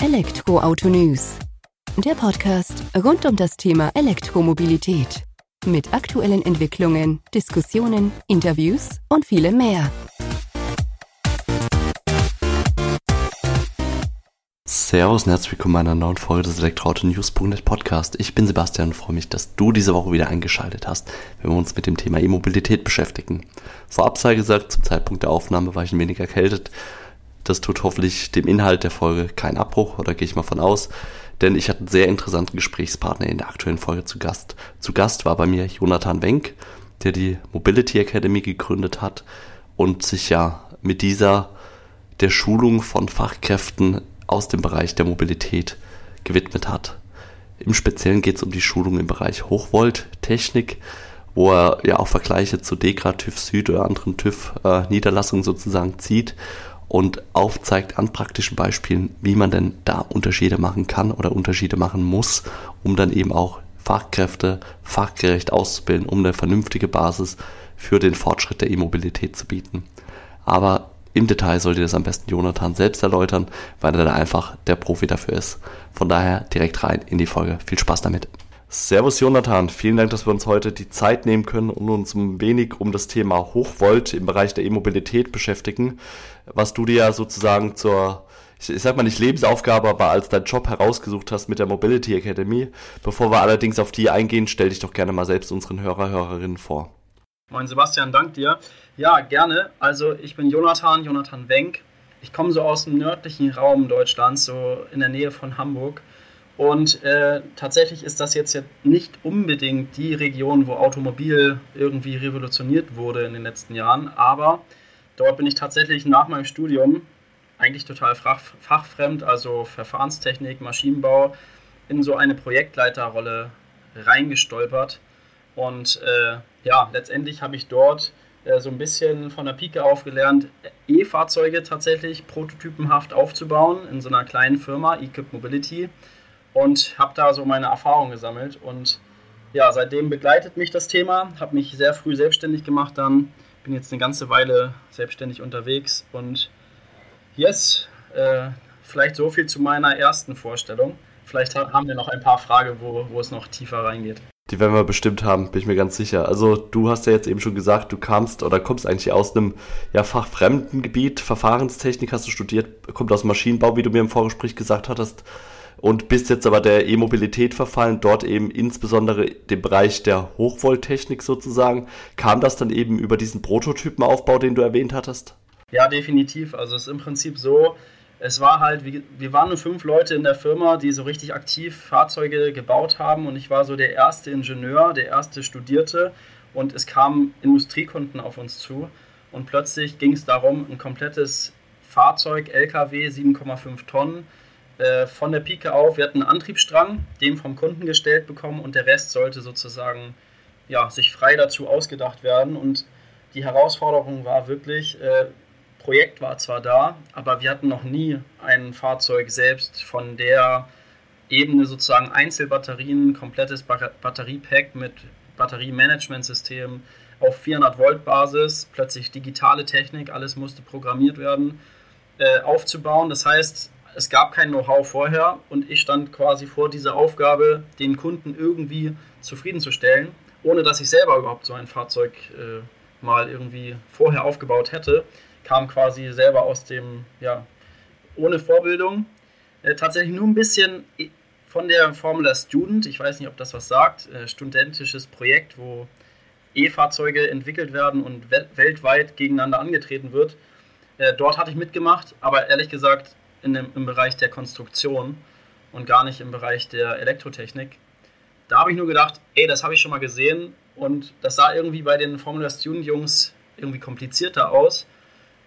Elektroauto News. Der Podcast rund um das Thema Elektromobilität. Mit aktuellen Entwicklungen, Diskussionen, Interviews und vielem mehr. Servus und herzlich willkommen in einer neuen Folge des Elektroauto-News.net Podcast. Ich bin Sebastian und freue mich, dass du diese Woche wieder eingeschaltet hast, wenn wir uns mit dem Thema E-Mobilität beschäftigen. Vorab sei gesagt, zum Zeitpunkt der Aufnahme war ich ein wenig erkältet, das tut hoffentlich dem Inhalt der Folge keinen Abbruch, oder gehe ich mal von aus. Denn ich hatte einen sehr interessanten Gesprächspartner in der aktuellen Folge zu Gast. Zu Gast war bei mir Jonathan Wenk, der die Mobility Academy gegründet hat und sich ja mit dieser der Schulung von Fachkräften aus dem Bereich der Mobilität gewidmet hat. Im Speziellen geht es um die Schulung im Bereich Hochvolttechnik, wo er ja auch Vergleiche zu Dekra, TÜV Süd oder anderen TÜV-Niederlassungen äh, sozusagen zieht und aufzeigt an praktischen Beispielen, wie man denn da Unterschiede machen kann oder Unterschiede machen muss, um dann eben auch Fachkräfte fachgerecht auszubilden, um eine vernünftige Basis für den Fortschritt der E-Mobilität zu bieten. Aber im Detail sollte das am besten Jonathan selbst erläutern, weil er da einfach der Profi dafür ist. Von daher direkt rein in die Folge. Viel Spaß damit. Servus Jonathan, vielen Dank, dass wir uns heute die Zeit nehmen können und uns ein wenig um das Thema Hochvolt im Bereich der E-Mobilität beschäftigen, was du dir ja sozusagen zur, ich sag mal nicht Lebensaufgabe, aber als dein Job herausgesucht hast mit der Mobility Academy. Bevor wir allerdings auf die eingehen, stell dich doch gerne mal selbst unseren Hörer, Hörerinnen vor. Moin Sebastian, dank dir. Ja, gerne. Also ich bin Jonathan, Jonathan Wenk. Ich komme so aus dem nördlichen Raum Deutschlands, so in der Nähe von Hamburg. Und äh, tatsächlich ist das jetzt nicht unbedingt die Region, wo Automobil irgendwie revolutioniert wurde in den letzten Jahren, aber dort bin ich tatsächlich nach meinem Studium eigentlich total fach, fachfremd, also Verfahrenstechnik, Maschinenbau, in so eine Projektleiterrolle reingestolpert. Und äh, ja, letztendlich habe ich dort äh, so ein bisschen von der Pike auf gelernt, E-Fahrzeuge tatsächlich prototypenhaft aufzubauen in so einer kleinen Firma, Equip Mobility und habe da so meine Erfahrungen gesammelt. Und ja, seitdem begleitet mich das Thema, habe mich sehr früh selbstständig gemacht, dann bin jetzt eine ganze Weile selbstständig unterwegs und yes, äh, vielleicht so viel zu meiner ersten Vorstellung. Vielleicht haben wir noch ein paar Fragen, wo, wo es noch tiefer reingeht. Die werden wir bestimmt haben, bin ich mir ganz sicher. Also du hast ja jetzt eben schon gesagt, du kamst oder kommst eigentlich aus einem ja, fachfremden Gebiet. Verfahrenstechnik hast du studiert, kommt aus Maschinenbau, wie du mir im Vorgespräch gesagt hattest und bist jetzt aber der E-Mobilität verfallen, dort eben insbesondere dem Bereich der Hochvolttechnik sozusagen. Kam das dann eben über diesen Prototypenaufbau, den du erwähnt hattest? Ja, definitiv. Also es ist im Prinzip so, es war halt, wir waren nur fünf Leute in der Firma, die so richtig aktiv Fahrzeuge gebaut haben und ich war so der erste Ingenieur, der erste Studierte und es kamen Industriekunden auf uns zu und plötzlich ging es darum, ein komplettes Fahrzeug, LKW, 7,5 Tonnen, äh, von der Pike auf. Wir hatten einen Antriebsstrang, den vom Kunden gestellt bekommen und der Rest sollte sozusagen ja, sich frei dazu ausgedacht werden. Und die Herausforderung war wirklich, äh, Projekt war zwar da, aber wir hatten noch nie ein Fahrzeug selbst von der Ebene sozusagen Einzelbatterien, komplettes Batteriepack mit Batteriemanagementsystem auf 400 Volt Basis, plötzlich digitale Technik, alles musste programmiert werden, äh, aufzubauen. Das heißt, es gab kein Know-how vorher und ich stand quasi vor dieser Aufgabe, den Kunden irgendwie zufriedenzustellen, ohne dass ich selber überhaupt so ein Fahrzeug äh, mal irgendwie vorher aufgebaut hätte, kam quasi selber aus dem, ja, ohne Vorbildung, äh, tatsächlich nur ein bisschen von der Formula Student, ich weiß nicht, ob das was sagt, äh, studentisches Projekt, wo E-Fahrzeuge entwickelt werden und we weltweit gegeneinander angetreten wird. Äh, dort hatte ich mitgemacht, aber ehrlich gesagt dem, im Bereich der Konstruktion und gar nicht im Bereich der Elektrotechnik. Da habe ich nur gedacht, ey, das habe ich schon mal gesehen und das sah irgendwie bei den Formula Student Jungs irgendwie komplizierter aus.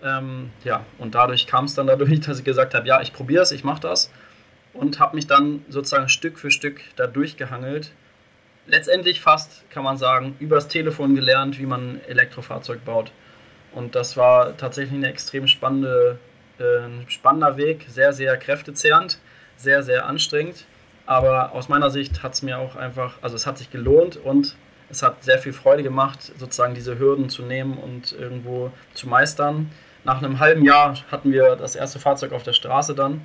Ähm, ja, und dadurch kam es dann dadurch, dass ich gesagt habe, ja, ich probiere es, ich mache das und habe mich dann sozusagen Stück für Stück da durchgehangelt. Letztendlich fast, kann man sagen, übers Telefon gelernt, wie man ein Elektrofahrzeug baut. Und das war tatsächlich eine extrem spannende ein spannender Weg, sehr, sehr kräftezehrend, sehr, sehr anstrengend. Aber aus meiner Sicht hat es mir auch einfach, also es hat sich gelohnt und es hat sehr viel Freude gemacht, sozusagen diese Hürden zu nehmen und irgendwo zu meistern. Nach einem halben Jahr hatten wir das erste Fahrzeug auf der Straße dann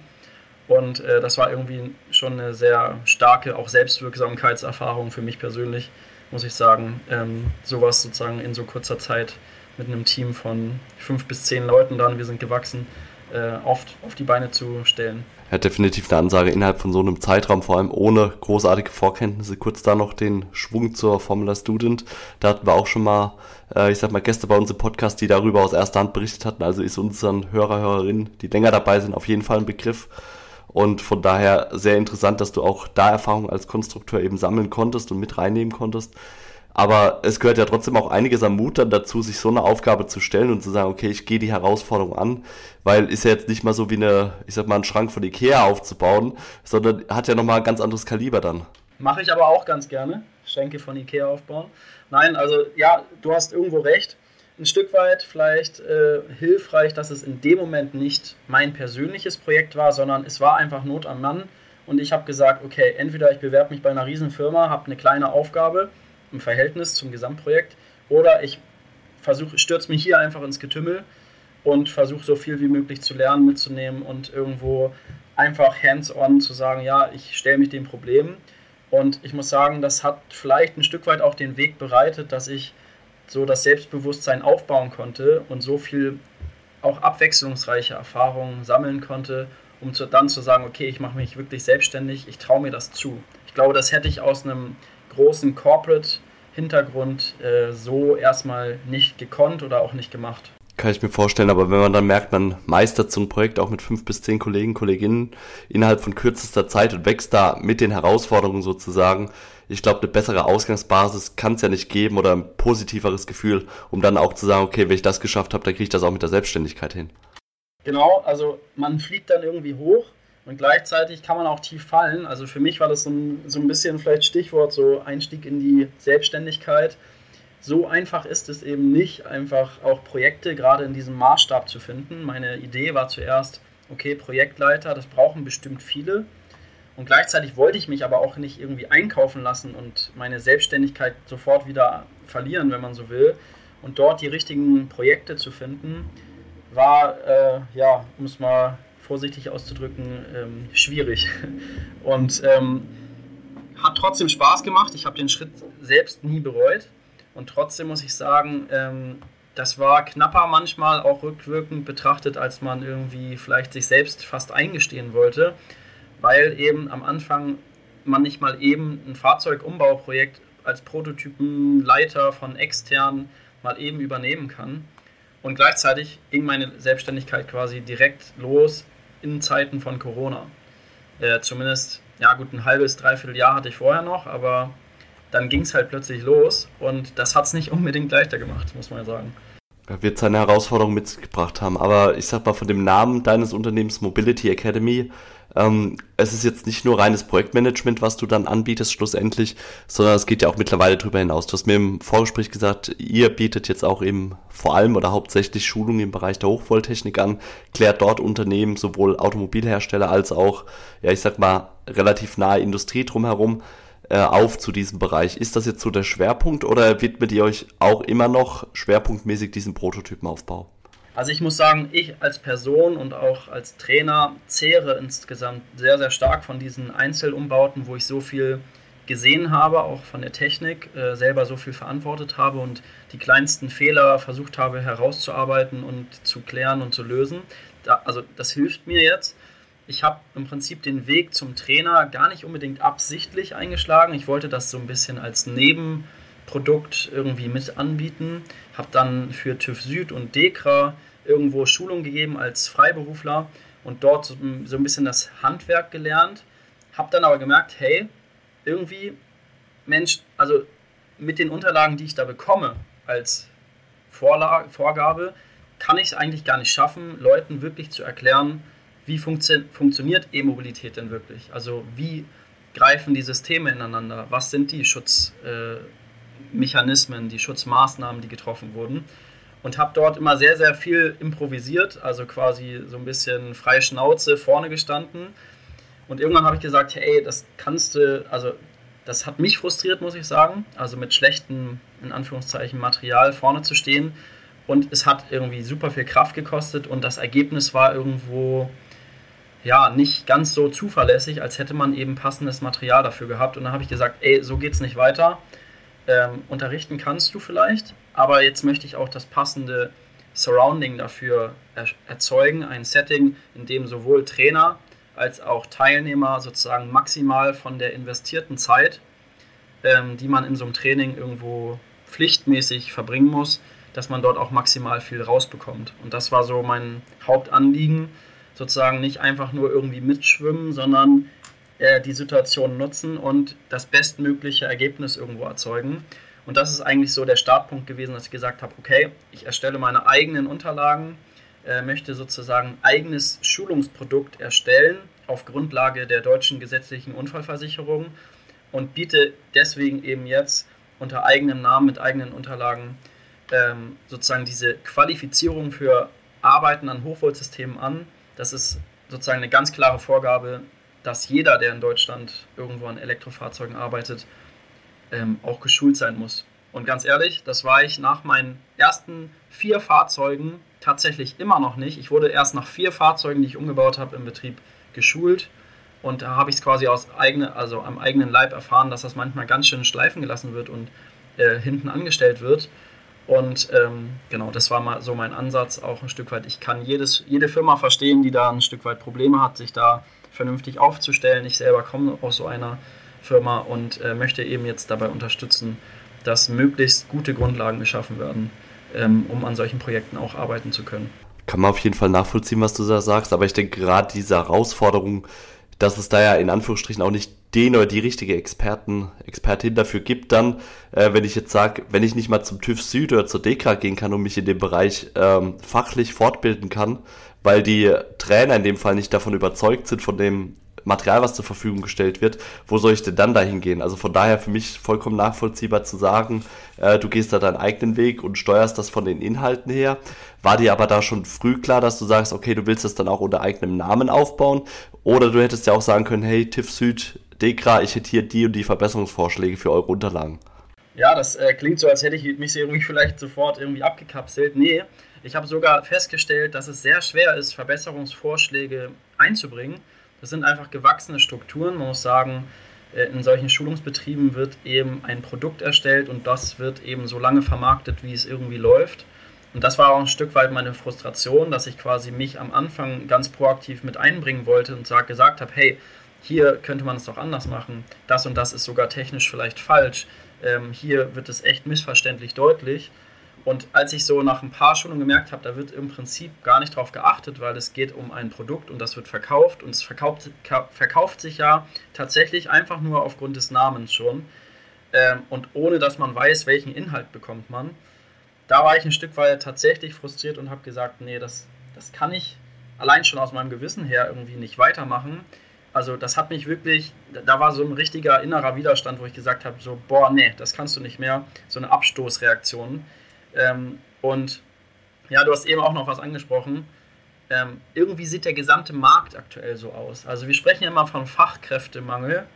Und äh, das war irgendwie schon eine sehr starke, auch Selbstwirksamkeitserfahrung für mich persönlich, muss ich sagen, ähm, sowas sozusagen in so kurzer Zeit mit einem Team von fünf bis zehn Leuten dann, wir sind gewachsen, äh, oft auf die Beine zu stellen. Ja, definitiv eine Ansage innerhalb von so einem Zeitraum, vor allem ohne großartige Vorkenntnisse. Kurz da noch den Schwung zur Formula Student. Da hatten wir auch schon mal, äh, ich sag mal, Gäste bei uns im Podcast, die darüber aus erster Hand berichtet hatten. Also ist unseren Hörer, Hörerinnen, die länger dabei sind, auf jeden Fall ein Begriff. Und von daher sehr interessant, dass du auch da Erfahrung als Konstrukteur eben sammeln konntest und mit reinnehmen konntest. Aber es gehört ja trotzdem auch einiges am Mut dann dazu, sich so eine Aufgabe zu stellen und zu sagen, okay, ich gehe die Herausforderung an, weil ist ja jetzt nicht mal so wie eine, ich sag mal, einen Schrank von Ikea aufzubauen, sondern hat ja nochmal ein ganz anderes Kaliber dann. Mache ich aber auch ganz gerne, Schränke von Ikea aufbauen. Nein, also ja, du hast irgendwo recht. Ein Stück weit vielleicht äh, hilfreich, dass es in dem Moment nicht mein persönliches Projekt war, sondern es war einfach Not am Mann. Und ich habe gesagt, okay, entweder ich bewerbe mich bei einer Riesenfirma, habe eine kleine Aufgabe im Verhältnis zum Gesamtprojekt. Oder ich versuche, stürze mich hier einfach ins Getümmel und versuche so viel wie möglich zu lernen, mitzunehmen und irgendwo einfach hands-on zu sagen, ja, ich stelle mich dem Problem. Und ich muss sagen, das hat vielleicht ein Stück weit auch den Weg bereitet, dass ich so das Selbstbewusstsein aufbauen konnte und so viel auch abwechslungsreiche Erfahrungen sammeln konnte, um zu, dann zu sagen, okay, ich mache mich wirklich selbstständig, ich traue mir das zu. Ich glaube, das hätte ich aus einem großen Corporate-Hintergrund äh, so erstmal nicht gekonnt oder auch nicht gemacht. Kann ich mir vorstellen, aber wenn man dann merkt, man meistert so ein Projekt auch mit fünf bis zehn Kollegen, Kolleginnen innerhalb von kürzester Zeit und wächst da mit den Herausforderungen sozusagen, ich glaube, eine bessere Ausgangsbasis kann es ja nicht geben oder ein positiveres Gefühl, um dann auch zu sagen, okay, wenn ich das geschafft habe, dann kriege ich das auch mit der Selbstständigkeit hin. Genau, also man fliegt dann irgendwie hoch und gleichzeitig kann man auch tief fallen. Also für mich war das so ein, so ein bisschen vielleicht Stichwort, so Einstieg in die Selbstständigkeit. So einfach ist es eben nicht, einfach auch Projekte gerade in diesem Maßstab zu finden. Meine Idee war zuerst, okay, Projektleiter, das brauchen bestimmt viele. Und gleichzeitig wollte ich mich aber auch nicht irgendwie einkaufen lassen und meine Selbstständigkeit sofort wieder verlieren, wenn man so will. Und dort die richtigen Projekte zu finden, war, äh, ja, um es mal vorsichtig auszudrücken, ähm, schwierig. Und ähm, hat trotzdem Spaß gemacht. Ich habe den Schritt selbst nie bereut. Und trotzdem muss ich sagen, ähm, das war knapper manchmal auch rückwirkend betrachtet, als man irgendwie vielleicht sich selbst fast eingestehen wollte, weil eben am Anfang man nicht mal eben ein Fahrzeugumbauprojekt als Prototypenleiter von extern mal eben übernehmen kann. Und gleichzeitig ging meine Selbstständigkeit quasi direkt los in Zeiten von Corona. Äh, zumindest, ja gut, ein halbes, dreiviertel Jahr hatte ich vorher noch, aber dann ging es halt plötzlich los und das hat es nicht unbedingt leichter gemacht, muss man sagen. Wird seine Herausforderung mitgebracht haben, aber ich sag mal von dem Namen deines Unternehmens Mobility Academy ähm, es ist jetzt nicht nur reines Projektmanagement, was du dann anbietest schlussendlich, sondern es geht ja auch mittlerweile darüber hinaus. Du hast mir im Vorgespräch gesagt, ihr bietet jetzt auch eben vor allem oder hauptsächlich Schulungen im Bereich der Hochvolttechnik an, klärt dort Unternehmen, sowohl Automobilhersteller als auch, ja ich sag mal, relativ nahe Industrie drumherum äh, auf zu diesem Bereich. Ist das jetzt so der Schwerpunkt oder widmet ihr euch auch immer noch schwerpunktmäßig diesem Prototypenaufbau? Also ich muss sagen, ich als Person und auch als Trainer zehre insgesamt sehr, sehr stark von diesen Einzelumbauten, wo ich so viel gesehen habe, auch von der Technik, äh, selber so viel verantwortet habe und die kleinsten Fehler versucht habe herauszuarbeiten und zu klären und zu lösen. Da, also das hilft mir jetzt. Ich habe im Prinzip den Weg zum Trainer gar nicht unbedingt absichtlich eingeschlagen. Ich wollte das so ein bisschen als Nebenprodukt irgendwie mit anbieten. Habe dann für TÜV Süd und DEKRA irgendwo Schulung gegeben als Freiberufler und dort so, so ein bisschen das Handwerk gelernt. Habe dann aber gemerkt, hey, irgendwie, Mensch, also mit den Unterlagen, die ich da bekomme als Vorlage, Vorgabe, kann ich es eigentlich gar nicht schaffen, Leuten wirklich zu erklären, wie funktio funktioniert E-Mobilität denn wirklich? Also wie greifen die Systeme ineinander? Was sind die Schutzmechanismen, äh, die Schutzmaßnahmen, die getroffen wurden? Und habe dort immer sehr, sehr viel improvisiert, also quasi so ein bisschen freie Schnauze vorne gestanden. Und irgendwann habe ich gesagt, hey, das kannst du, also das hat mich frustriert, muss ich sagen, also mit schlechtem, in Anführungszeichen, Material vorne zu stehen. Und es hat irgendwie super viel Kraft gekostet und das Ergebnis war irgendwo, ja, nicht ganz so zuverlässig, als hätte man eben passendes Material dafür gehabt. Und dann habe ich gesagt, ey, so geht es nicht weiter. Ähm, unterrichten kannst du vielleicht, aber jetzt möchte ich auch das passende Surrounding dafür er erzeugen, ein Setting, in dem sowohl Trainer als auch Teilnehmer sozusagen maximal von der investierten Zeit, ähm, die man in so einem Training irgendwo pflichtmäßig verbringen muss, dass man dort auch maximal viel rausbekommt. Und das war so mein Hauptanliegen, sozusagen nicht einfach nur irgendwie mitschwimmen, sondern äh, die Situation nutzen und das bestmögliche Ergebnis irgendwo erzeugen. Und das ist eigentlich so der Startpunkt gewesen, dass ich gesagt habe, okay, ich erstelle meine eigenen Unterlagen, äh, möchte sozusagen ein eigenes Schulungsprodukt erstellen auf Grundlage der deutschen gesetzlichen Unfallversicherung und biete deswegen eben jetzt unter eigenem Namen mit eigenen Unterlagen ähm, sozusagen diese Qualifizierung für Arbeiten an Hochvoltsystemen an. Das ist sozusagen eine ganz klare Vorgabe, dass jeder, der in Deutschland irgendwo an Elektrofahrzeugen arbeitet, ähm, auch geschult sein muss. Und ganz ehrlich, das war ich nach meinen ersten vier Fahrzeugen tatsächlich immer noch nicht. Ich wurde erst nach vier Fahrzeugen, die ich umgebaut habe, im Betrieb geschult. Und da habe ich es quasi aus eigene, also am eigenen Leib erfahren, dass das manchmal ganz schön schleifen gelassen wird und äh, hinten angestellt wird. Und ähm, genau, das war mal so mein Ansatz, auch ein Stück weit. Ich kann jedes, jede Firma verstehen, die da ein Stück weit Probleme hat, sich da vernünftig aufzustellen. Ich selber komme aus so einer Firma und äh, möchte eben jetzt dabei unterstützen, dass möglichst gute Grundlagen geschaffen werden, ähm, um an solchen Projekten auch arbeiten zu können. Kann man auf jeden Fall nachvollziehen, was du da sagst, aber ich denke gerade diese Herausforderung, dass es da ja in Anführungsstrichen auch nicht den oder die richtige Experten, Expertin dafür gibt, dann, äh, wenn ich jetzt sage, wenn ich nicht mal zum TÜV Süd oder zur DEKRA gehen kann und mich in dem Bereich ähm, fachlich fortbilden kann, weil die Trainer in dem Fall nicht davon überzeugt sind, von dem Material, was zur Verfügung gestellt wird, wo soll ich denn dann dahin gehen? Also von daher für mich vollkommen nachvollziehbar zu sagen, äh, du gehst da deinen eigenen Weg und steuerst das von den Inhalten her. War dir aber da schon früh klar, dass du sagst, okay, du willst das dann auch unter eigenem Namen aufbauen? Oder du hättest ja auch sagen können, hey, TIF Süd, Dekra, ich hätte hier die und die Verbesserungsvorschläge für eure Unterlagen. Ja, das äh, klingt so, als hätte ich mich irgendwie vielleicht sofort irgendwie abgekapselt. Nee, ich habe sogar festgestellt, dass es sehr schwer ist, Verbesserungsvorschläge einzubringen. Das sind einfach gewachsene Strukturen. Man muss sagen, äh, in solchen Schulungsbetrieben wird eben ein Produkt erstellt und das wird eben so lange vermarktet, wie es irgendwie läuft. Und das war auch ein Stück weit meine Frustration, dass ich quasi mich am Anfang ganz proaktiv mit einbringen wollte und gesagt habe, hey, hier könnte man es doch anders machen, das und das ist sogar technisch vielleicht falsch, ähm, hier wird es echt missverständlich deutlich. Und als ich so nach ein paar Schulungen gemerkt habe, da wird im Prinzip gar nicht drauf geachtet, weil es geht um ein Produkt und das wird verkauft und es verkauft, verkauft sich ja tatsächlich einfach nur aufgrund des Namens schon ähm, und ohne dass man weiß, welchen Inhalt bekommt man. Da war ich ein Stück weit tatsächlich frustriert und habe gesagt, nee, das, das kann ich allein schon aus meinem Gewissen her irgendwie nicht weitermachen. Also das hat mich wirklich, da war so ein richtiger innerer Widerstand, wo ich gesagt habe, so, boah, nee, das kannst du nicht mehr. So eine Abstoßreaktion. Ähm, und ja, du hast eben auch noch was angesprochen. Ähm, irgendwie sieht der gesamte Markt aktuell so aus. Also wir sprechen ja immer von Fachkräftemangel.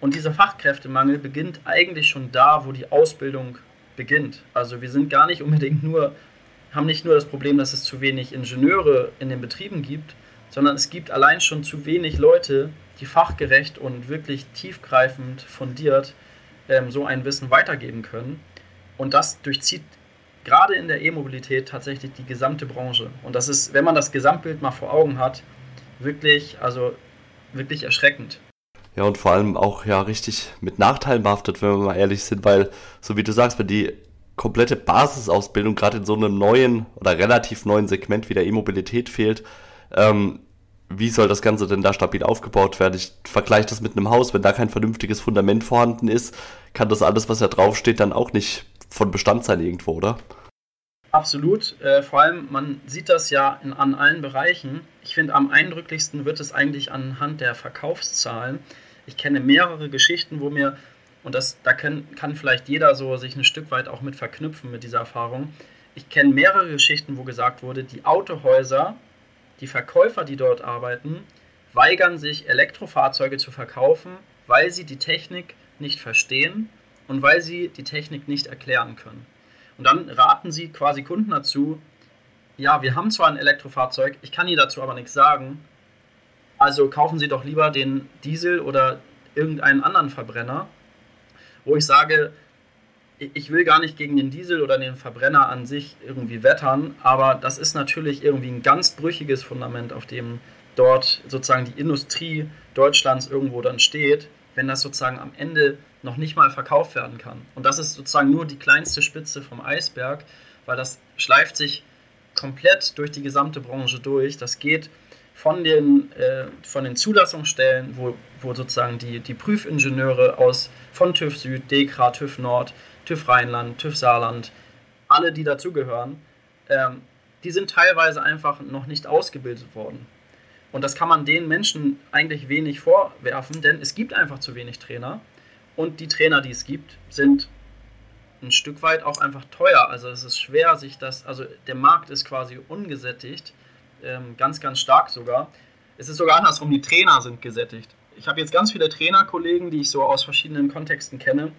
Und dieser Fachkräftemangel beginnt eigentlich schon da, wo die Ausbildung beginnt. Also wir sind gar nicht unbedingt nur, haben nicht nur das Problem, dass es zu wenig Ingenieure in den Betrieben gibt, sondern es gibt allein schon zu wenig Leute, die fachgerecht und wirklich tiefgreifend fundiert ähm, so ein Wissen weitergeben können. Und das durchzieht gerade in der E-Mobilität tatsächlich die gesamte Branche. Und das ist, wenn man das Gesamtbild mal vor Augen hat, wirklich, also wirklich erschreckend. Ja, und vor allem auch ja richtig mit Nachteilen behaftet, wenn wir mal ehrlich sind, weil, so wie du sagst, wenn die komplette Basisausbildung gerade in so einem neuen oder relativ neuen Segment wie der E-Mobilität fehlt, ähm, wie soll das Ganze denn da stabil aufgebaut werden? Ich vergleiche das mit einem Haus, wenn da kein vernünftiges Fundament vorhanden ist, kann das alles, was da draufsteht, dann auch nicht von Bestand sein irgendwo, oder? Absolut. Äh, vor allem, man sieht das ja in, an allen Bereichen. Ich finde, am eindrücklichsten wird es eigentlich anhand der Verkaufszahlen. Ich kenne mehrere Geschichten, wo mir, und das, da können, kann vielleicht jeder so sich ein Stück weit auch mit verknüpfen mit dieser Erfahrung. Ich kenne mehrere Geschichten, wo gesagt wurde, die Autohäuser, die Verkäufer, die dort arbeiten, weigern sich, Elektrofahrzeuge zu verkaufen, weil sie die Technik nicht verstehen und weil sie die Technik nicht erklären können. Und dann raten sie quasi Kunden dazu, ja, wir haben zwar ein Elektrofahrzeug, ich kann Ihnen dazu aber nichts sagen, also kaufen Sie doch lieber den Diesel oder irgendeinen anderen Verbrenner, wo ich sage, ich will gar nicht gegen den Diesel oder den Verbrenner an sich irgendwie wettern, aber das ist natürlich irgendwie ein ganz brüchiges Fundament, auf dem dort sozusagen die Industrie Deutschlands irgendwo dann steht, wenn das sozusagen am Ende noch nicht mal verkauft werden kann. Und das ist sozusagen nur die kleinste Spitze vom Eisberg, weil das schleift sich komplett durch die gesamte Branche durch. Das geht von den, äh, von den Zulassungsstellen, wo, wo sozusagen die, die Prüfingenieure aus von TÜV Süd, DEKRA, TÜV Nord, TÜV Rheinland, TÜV Saarland, alle, die dazugehören, ähm, die sind teilweise einfach noch nicht ausgebildet worden. Und das kann man den Menschen eigentlich wenig vorwerfen, denn es gibt einfach zu wenig Trainer. Und die Trainer, die es gibt, sind ein Stück weit auch einfach teuer. Also es ist schwer, sich das, also der Markt ist quasi ungesättigt, ähm, ganz, ganz stark sogar. Es ist sogar andersrum, die Trainer sind gesättigt. Ich habe jetzt ganz viele Trainerkollegen, die ich so aus verschiedenen Kontexten kenne,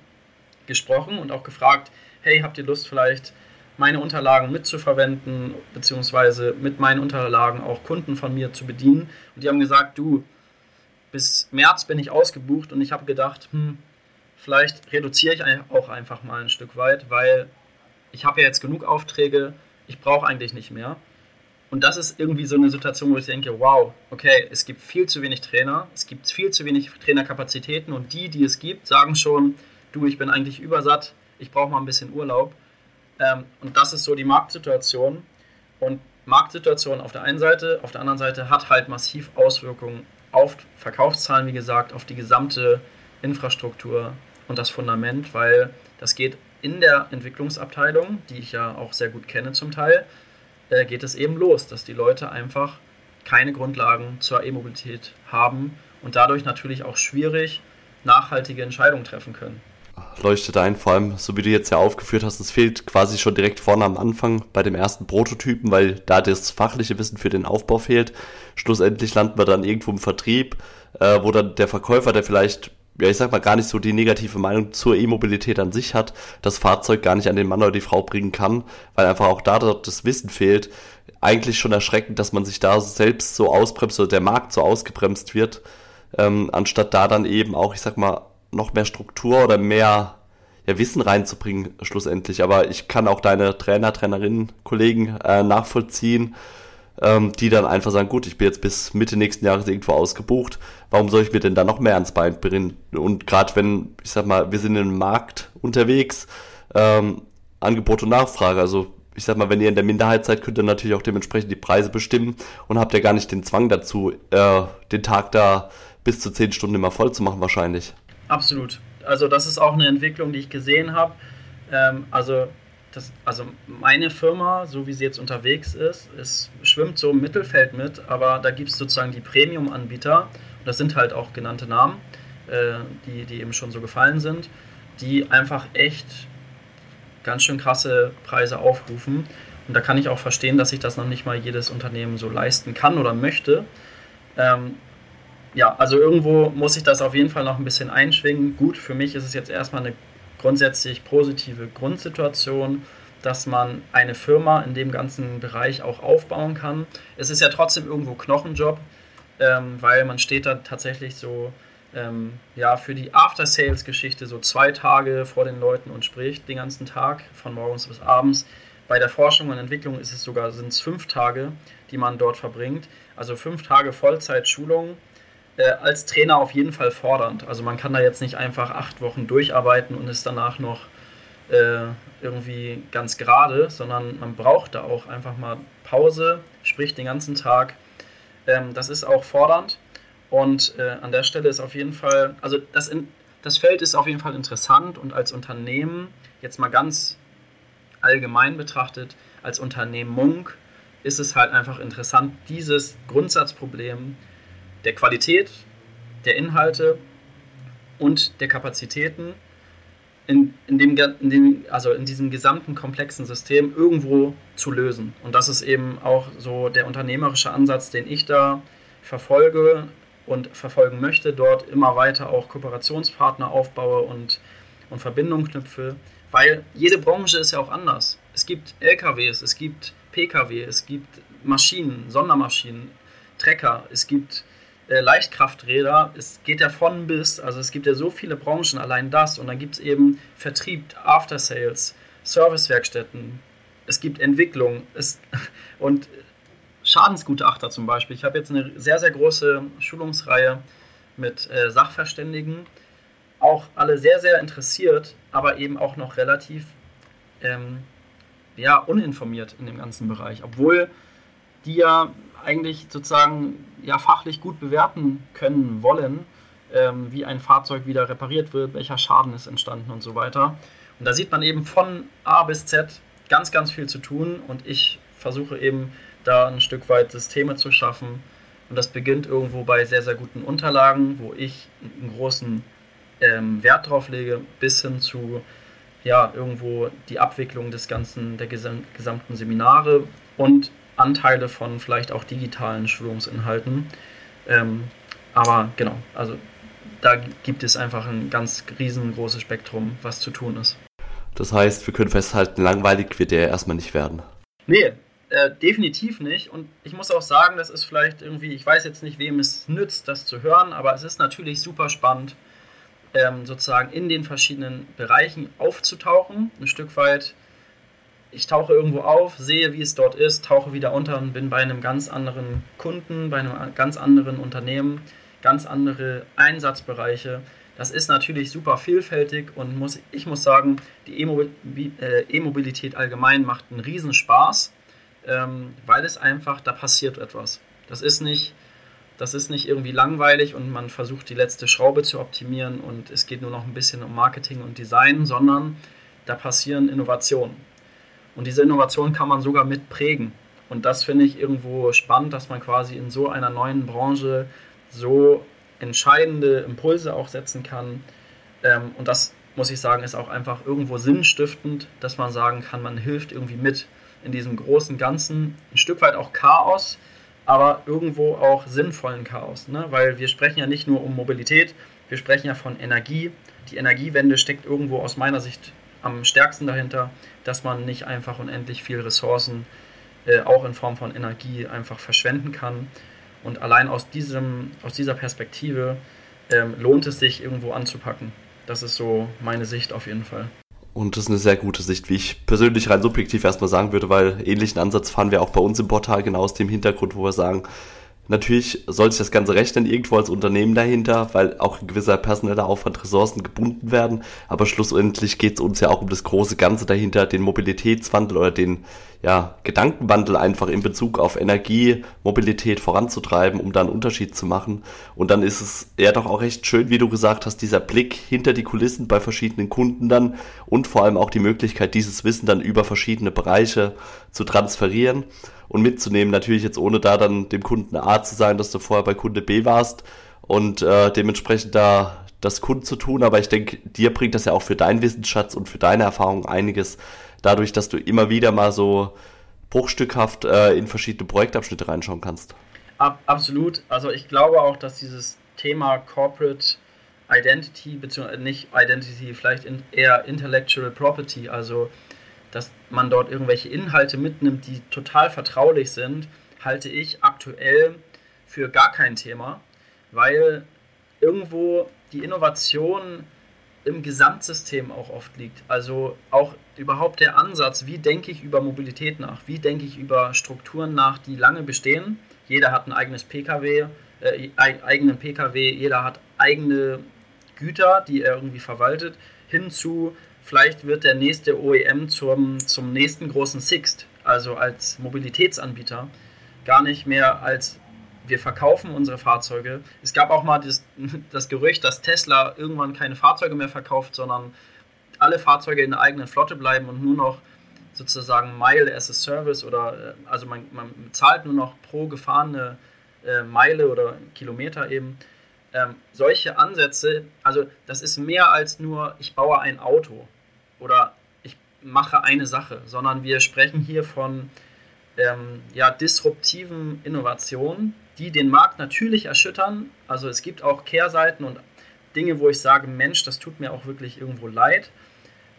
gesprochen und auch gefragt, hey, habt ihr Lust vielleicht meine Unterlagen mitzuverwenden, beziehungsweise mit meinen Unterlagen auch Kunden von mir zu bedienen. Und die haben gesagt, du, bis März bin ich ausgebucht und ich habe gedacht, hm, vielleicht reduziere ich auch einfach mal ein Stück weit, weil ich habe ja jetzt genug Aufträge, ich brauche eigentlich nicht mehr. Und das ist irgendwie so eine Situation, wo ich denke, wow, okay, es gibt viel zu wenig Trainer, es gibt viel zu wenig Trainerkapazitäten und die, die es gibt, sagen schon, du, ich bin eigentlich übersatt, ich brauche mal ein bisschen Urlaub. Ähm, und das ist so die Marktsituation. Und Marktsituation auf der einen Seite, auf der anderen Seite hat halt massiv Auswirkungen auf Verkaufszahlen, wie gesagt, auf die gesamte Infrastruktur und das Fundament, weil das geht in der Entwicklungsabteilung, die ich ja auch sehr gut kenne zum Teil, äh, geht es eben los, dass die Leute einfach keine Grundlagen zur E-Mobilität haben und dadurch natürlich auch schwierig nachhaltige Entscheidungen treffen können leuchtet ein, vor allem, so wie du jetzt ja aufgeführt hast, es fehlt quasi schon direkt vorne am Anfang bei dem ersten Prototypen, weil da das fachliche Wissen für den Aufbau fehlt. Schlussendlich landen wir dann irgendwo im Vertrieb, äh, wo dann der Verkäufer, der vielleicht, ja ich sag mal, gar nicht so die negative Meinung zur E-Mobilität an sich hat, das Fahrzeug gar nicht an den Mann oder die Frau bringen kann, weil einfach auch da das Wissen fehlt. Eigentlich schon erschreckend, dass man sich da selbst so ausbremst oder der Markt so ausgebremst wird, ähm, anstatt da dann eben auch, ich sag mal, noch mehr Struktur oder mehr ja, Wissen reinzubringen, schlussendlich. Aber ich kann auch deine Trainer, Trainerinnen, Kollegen äh, nachvollziehen, ähm, die dann einfach sagen, gut, ich bin jetzt bis Mitte nächsten Jahres irgendwo ausgebucht, warum soll ich mir denn da noch mehr ans Bein bringen? Und gerade wenn, ich sag mal, wir sind im Markt unterwegs, ähm, Angebot und Nachfrage, also ich sag mal, wenn ihr in der Minderheit seid, könnt ihr natürlich auch dementsprechend die Preise bestimmen und habt ja gar nicht den Zwang dazu, äh, den Tag da bis zu zehn Stunden immer voll zu machen wahrscheinlich. Absolut. Also das ist auch eine Entwicklung, die ich gesehen habe. Ähm, also, das, also meine Firma, so wie sie jetzt unterwegs ist, es schwimmt so im Mittelfeld mit, aber da gibt es sozusagen die Premium-Anbieter, das sind halt auch genannte Namen, äh, die, die eben schon so gefallen sind, die einfach echt ganz schön krasse Preise aufrufen. Und da kann ich auch verstehen, dass sich das noch nicht mal jedes Unternehmen so leisten kann oder möchte. Ähm, ja, also irgendwo muss ich das auf jeden Fall noch ein bisschen einschwingen. Gut, für mich ist es jetzt erstmal eine grundsätzlich positive Grundsituation, dass man eine Firma in dem ganzen Bereich auch aufbauen kann. Es ist ja trotzdem irgendwo Knochenjob, ähm, weil man steht da tatsächlich so ähm, ja, für die After-Sales-Geschichte so zwei Tage vor den Leuten und spricht den ganzen Tag, von morgens bis abends. Bei der Forschung und Entwicklung ist es sogar sind es fünf Tage, die man dort verbringt. Also fünf Tage Vollzeit-Schulung äh, als Trainer auf jeden Fall fordernd. Also man kann da jetzt nicht einfach acht Wochen durcharbeiten und ist danach noch äh, irgendwie ganz gerade, sondern man braucht da auch einfach mal Pause, sprich den ganzen Tag. Ähm, das ist auch fordernd und äh, an der Stelle ist auf jeden Fall, also das, in, das Feld ist auf jeden Fall interessant und als Unternehmen, jetzt mal ganz allgemein betrachtet, als Unternehmung ist es halt einfach interessant, dieses Grundsatzproblem der Qualität, der Inhalte und der Kapazitäten in, in, dem, in, dem, also in diesem gesamten komplexen System irgendwo zu lösen. Und das ist eben auch so der unternehmerische Ansatz, den ich da verfolge und verfolgen möchte, dort immer weiter auch Kooperationspartner aufbaue und, und Verbindungen knüpfe, weil jede Branche ist ja auch anders. Es gibt LKWs, es gibt PKW, es gibt Maschinen, Sondermaschinen, Trecker, es gibt äh, Leichtkrafträder, es geht ja von bis, also es gibt ja so viele Branchen, allein das. Und dann gibt es eben Vertrieb, After Sales, Servicewerkstätten, es gibt Entwicklung es, und Schadensgutachter zum Beispiel. Ich habe jetzt eine sehr, sehr große Schulungsreihe mit äh, Sachverständigen, auch alle sehr, sehr interessiert, aber eben auch noch relativ ähm, ja, uninformiert in dem ganzen Bereich, obwohl die ja eigentlich sozusagen ja, fachlich gut bewerten können wollen, ähm, wie ein Fahrzeug wieder repariert wird, welcher Schaden ist entstanden und so weiter. Und da sieht man eben von A bis Z ganz, ganz viel zu tun und ich versuche eben da ein Stück weit Systeme zu schaffen. Und das beginnt irgendwo bei sehr, sehr guten Unterlagen, wo ich einen großen ähm, Wert drauf lege, bis hin zu ja, irgendwo die Abwicklung des ganzen, der gesamten Seminare und Anteile von vielleicht auch digitalen Schulungsinhalten. Ähm, aber genau, also da gibt es einfach ein ganz riesengroßes Spektrum, was zu tun ist. Das heißt, wir können festhalten, langweilig wird der erstmal nicht werden. Nee, äh, definitiv nicht. Und ich muss auch sagen, das ist vielleicht irgendwie, ich weiß jetzt nicht, wem es nützt, das zu hören, aber es ist natürlich super spannend, ähm, sozusagen in den verschiedenen Bereichen aufzutauchen, ein Stück weit. Ich tauche irgendwo auf, sehe, wie es dort ist, tauche wieder unter und bin bei einem ganz anderen Kunden, bei einem ganz anderen Unternehmen, ganz andere Einsatzbereiche. Das ist natürlich super vielfältig und muss, ich muss sagen, die äh, E-Mobilität allgemein macht einen Riesenspaß, ähm, weil es einfach, da passiert etwas. Das ist nicht das ist nicht irgendwie langweilig und man versucht die letzte Schraube zu optimieren und es geht nur noch ein bisschen um Marketing und Design, sondern da passieren Innovationen. Und diese Innovationen kann man sogar mit prägen. Und das finde ich irgendwo spannend, dass man quasi in so einer neuen Branche so entscheidende Impulse auch setzen kann. Ähm, und das muss ich sagen, ist auch einfach irgendwo sinnstiftend, dass man sagen kann, man hilft irgendwie mit in diesem großen Ganzen, ein Stück weit auch Chaos, aber irgendwo auch sinnvollen Chaos. Ne? Weil wir sprechen ja nicht nur um Mobilität, wir sprechen ja von Energie. Die Energiewende steckt irgendwo aus meiner Sicht am stärksten dahinter, dass man nicht einfach unendlich viel Ressourcen äh, auch in Form von Energie einfach verschwenden kann. Und allein aus, diesem, aus dieser Perspektive ähm, lohnt es sich irgendwo anzupacken. Das ist so meine Sicht auf jeden Fall. Und das ist eine sehr gute Sicht, wie ich persönlich rein subjektiv erstmal sagen würde, weil ähnlichen Ansatz fahren wir auch bei uns im Portal genau aus dem Hintergrund, wo wir sagen, Natürlich soll sich das Ganze rechnen irgendwo als Unternehmen dahinter, weil auch ein gewisser personeller Aufwand, Ressourcen gebunden werden. Aber schlussendlich geht es uns ja auch um das große Ganze dahinter, den Mobilitätswandel oder den ja, Gedankenwandel einfach in Bezug auf Energie, Mobilität voranzutreiben, um da einen Unterschied zu machen. Und dann ist es ja doch auch recht schön, wie du gesagt hast, dieser Blick hinter die Kulissen bei verschiedenen Kunden dann und vor allem auch die Möglichkeit, dieses Wissen dann über verschiedene Bereiche zu transferieren und mitzunehmen. Natürlich jetzt ohne da dann dem Kunden A zu sagen, dass du vorher bei Kunde B warst und äh, dementsprechend da das Kunden zu tun. Aber ich denke, dir bringt das ja auch für deinen Wissensschatz und für deine Erfahrung einiges, dadurch, dass du immer wieder mal so bruchstückhaft äh, in verschiedene Projektabschnitte reinschauen kannst. Ab, absolut. Also ich glaube auch, dass dieses Thema Corporate Identity, beziehungsweise nicht Identity, vielleicht in, eher Intellectual Property, also dass man dort irgendwelche Inhalte mitnimmt, die total vertraulich sind, halte ich aktuell für gar kein Thema, weil irgendwo die Innovation im Gesamtsystem auch oft liegt. Also auch überhaupt der Ansatz, wie denke ich über Mobilität nach, wie denke ich über Strukturen nach, die lange bestehen. Jeder hat ein eigenes PKW, äh, eigenen PKW, jeder hat eigene Güter, die er irgendwie verwaltet, hin zu vielleicht wird der nächste OEM zum, zum nächsten großen Sixt, also als Mobilitätsanbieter, gar nicht mehr als wir verkaufen unsere Fahrzeuge. Es gab auch mal das, das Gerücht, dass Tesla irgendwann keine Fahrzeuge mehr verkauft, sondern alle Fahrzeuge in der eigenen Flotte bleiben und nur noch sozusagen Mile as a Service oder äh, also man, man zahlt nur noch pro gefahrene äh, Meile oder Kilometer eben. Ähm, solche Ansätze, also das ist mehr als nur, ich baue ein Auto oder ich mache eine Sache, sondern wir sprechen hier von ähm, ja, disruptiven Innovationen, die den Markt natürlich erschüttern. Also es gibt auch Kehrseiten und Dinge, wo ich sage, Mensch, das tut mir auch wirklich irgendwo leid,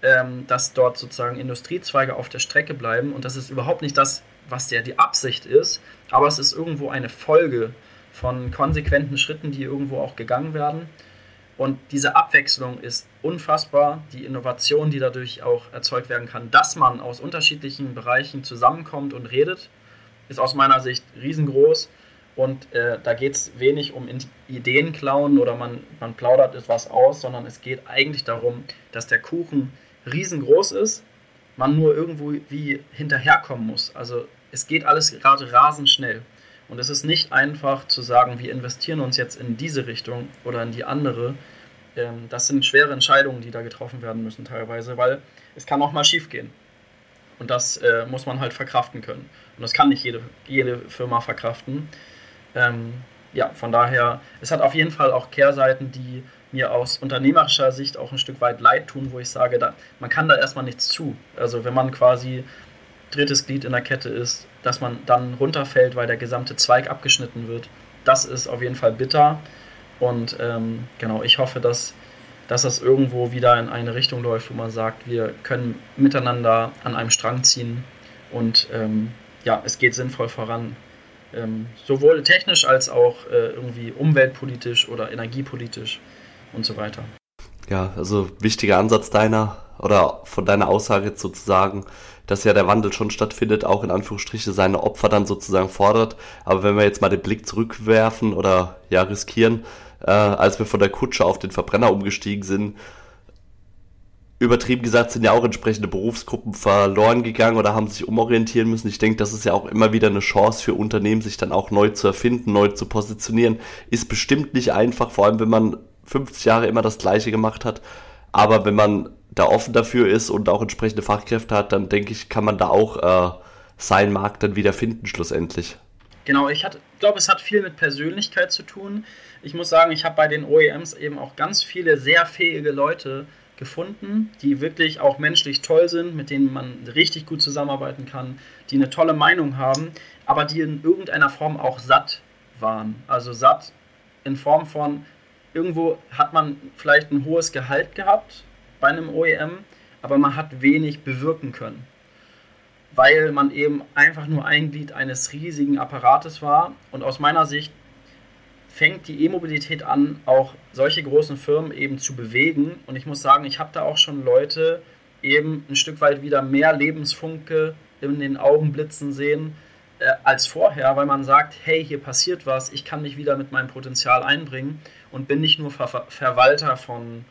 ähm, dass dort sozusagen Industriezweige auf der Strecke bleiben. Und das ist überhaupt nicht das, was ja die Absicht ist, aber es ist irgendwo eine Folge von konsequenten Schritten, die irgendwo auch gegangen werden. Und diese Abwechslung ist unfassbar, die Innovation, die dadurch auch erzeugt werden kann, dass man aus unterschiedlichen Bereichen zusammenkommt und redet, ist aus meiner Sicht riesengroß. Und äh, da geht es wenig um Ideen klauen oder man, man plaudert etwas aus, sondern es geht eigentlich darum, dass der Kuchen riesengroß ist, man nur irgendwo wie hinterherkommen muss. Also es geht alles gerade rasend schnell. Und es ist nicht einfach zu sagen, wir investieren uns jetzt in diese Richtung oder in die andere. Ähm, das sind schwere Entscheidungen, die da getroffen werden müssen teilweise, weil es kann auch mal schief gehen. Und das äh, muss man halt verkraften können. Und das kann nicht jede, jede Firma verkraften. Ähm, ja, von daher, es hat auf jeden Fall auch Kehrseiten, die mir aus unternehmerischer Sicht auch ein Stück weit leid tun, wo ich sage, da, man kann da erstmal nichts zu. Also wenn man quasi drittes Glied in der Kette ist, dass man dann runterfällt, weil der gesamte Zweig abgeschnitten wird, das ist auf jeden Fall bitter. Und ähm, genau, ich hoffe, dass, dass das irgendwo wieder in eine Richtung läuft, wo man sagt, wir können miteinander an einem Strang ziehen und ähm, ja, es geht sinnvoll voran. Ähm, sowohl technisch als auch äh, irgendwie umweltpolitisch oder energiepolitisch und so weiter. Ja, also wichtiger Ansatz deiner oder von deiner Aussage sozusagen, dass ja der Wandel schon stattfindet, auch in Anführungsstriche seine Opfer dann sozusagen fordert. Aber wenn wir jetzt mal den Blick zurückwerfen oder ja riskieren, äh, als wir von der Kutsche auf den Verbrenner umgestiegen sind, übertrieben gesagt sind ja auch entsprechende Berufsgruppen verloren gegangen oder haben sich umorientieren müssen. Ich denke, das ist ja auch immer wieder eine Chance für Unternehmen, sich dann auch neu zu erfinden, neu zu positionieren. Ist bestimmt nicht einfach, vor allem wenn man 50 Jahre immer das Gleiche gemacht hat. Aber wenn man da offen dafür ist und auch entsprechende Fachkräfte hat, dann denke ich, kann man da auch äh, seinen Markt dann wieder finden, schlussendlich. Genau, ich glaube, es hat viel mit Persönlichkeit zu tun. Ich muss sagen, ich habe bei den OEMs eben auch ganz viele sehr fähige Leute gefunden, die wirklich auch menschlich toll sind, mit denen man richtig gut zusammenarbeiten kann, die eine tolle Meinung haben, aber die in irgendeiner Form auch satt waren. Also satt in Form von, irgendwo hat man vielleicht ein hohes Gehalt gehabt bei einem OEM, aber man hat wenig bewirken können, weil man eben einfach nur ein Glied eines riesigen Apparates war. Und aus meiner Sicht fängt die E-Mobilität an, auch solche großen Firmen eben zu bewegen. Und ich muss sagen, ich habe da auch schon Leute eben ein Stück weit wieder mehr Lebensfunke in den Augen blitzen sehen äh, als vorher, weil man sagt, hey, hier passiert was, ich kann mich wieder mit meinem Potenzial einbringen und bin nicht nur Ver Verwalter von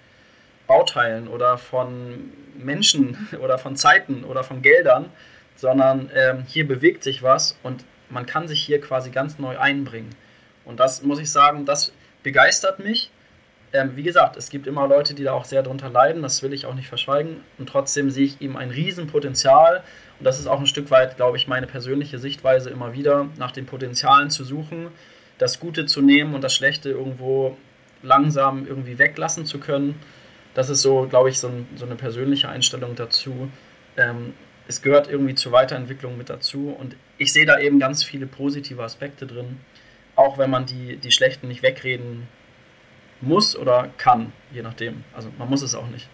Bauteilen oder von Menschen oder von Zeiten oder von Geldern, sondern ähm, hier bewegt sich was und man kann sich hier quasi ganz neu einbringen. Und das muss ich sagen, das begeistert mich. Ähm, wie gesagt, es gibt immer Leute, die da auch sehr drunter leiden, das will ich auch nicht verschweigen. Und trotzdem sehe ich ihm ein Riesenpotenzial. Und das ist auch ein Stück weit, glaube ich, meine persönliche Sichtweise immer wieder, nach den Potenzialen zu suchen, das Gute zu nehmen und das Schlechte irgendwo langsam irgendwie weglassen zu können. Das ist so, glaube ich, so, ein, so, eine persönliche Einstellung dazu. Ähm, es gehört irgendwie zur Weiterentwicklung mit dazu und ich sehe da eben ganz viele positive Aspekte drin auch wenn man die, die schlechten nicht wegreden muss oder kann, je nachdem. Also man muss es auch nicht.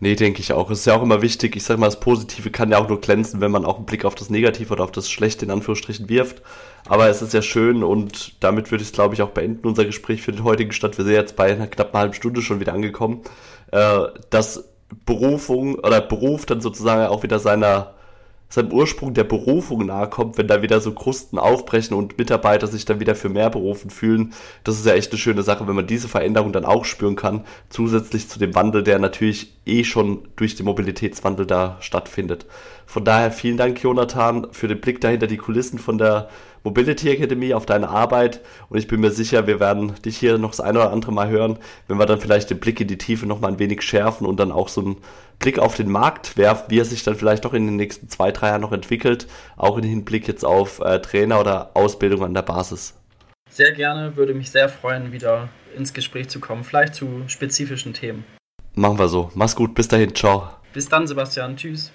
Nee, denke ich auch. Es ist ja auch immer wichtig, ich sag mal, das Positive kann ja auch nur glänzen, wenn man auch einen Blick auf das Negative oder auf das Schlechte in Anführungsstrichen wirft. Aber es ist ja schön und damit würde ich es, glaube ich, auch beenden, unser Gespräch für den heutigen Start. Wir sind jetzt bei einer knappen halben Stunde schon wieder angekommen, äh, dass Berufung oder Beruf dann sozusagen auch wieder seiner seinem Ursprung der Berufung nahe kommt, wenn da wieder so Krusten aufbrechen und Mitarbeiter sich dann wieder für mehr berufen fühlen. Das ist ja echt eine schöne Sache, wenn man diese Veränderung dann auch spüren kann, zusätzlich zu dem Wandel, der natürlich eh schon durch den Mobilitätswandel da stattfindet. Von daher vielen Dank, Jonathan, für den Blick dahinter die Kulissen von der Mobility Academy auf deine Arbeit und ich bin mir sicher, wir werden dich hier noch das eine oder andere Mal hören, wenn wir dann vielleicht den Blick in die Tiefe noch mal ein wenig schärfen und dann auch so einen Blick auf den Markt werfen, wie er sich dann vielleicht doch in den nächsten zwei, drei Jahren noch entwickelt, auch im Hinblick jetzt auf äh, Trainer oder Ausbildung an der Basis. Sehr gerne, würde mich sehr freuen, wieder ins Gespräch zu kommen, vielleicht zu spezifischen Themen. Machen wir so. Mach's gut, bis dahin, ciao. Bis dann, Sebastian, tschüss.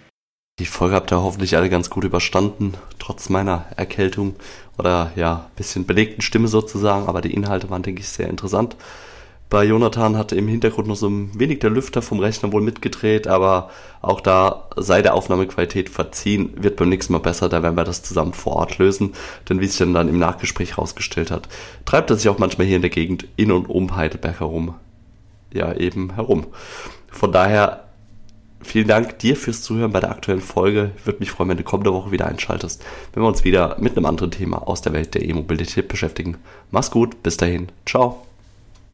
Die Folge habt ihr hoffentlich alle ganz gut überstanden, trotz meiner Erkältung oder ja, bisschen belegten Stimme sozusagen, aber die Inhalte waren, denke ich, sehr interessant. Bei Jonathan hatte im Hintergrund noch so ein wenig der Lüfter vom Rechner wohl mitgedreht, aber auch da sei der Aufnahmequalität verziehen, wird beim nächsten Mal besser, da werden wir das zusammen vor Ort lösen. Denn wie es dann, dann im Nachgespräch rausgestellt hat, treibt er sich auch manchmal hier in der Gegend in und um Heidelberg herum. Ja, eben herum. Von daher vielen Dank dir fürs Zuhören bei der aktuellen Folge. Würde mich freuen, wenn du kommende Woche wieder einschaltest, wenn wir uns wieder mit einem anderen Thema aus der Welt der E-Mobilität beschäftigen. Mach's gut, bis dahin, ciao.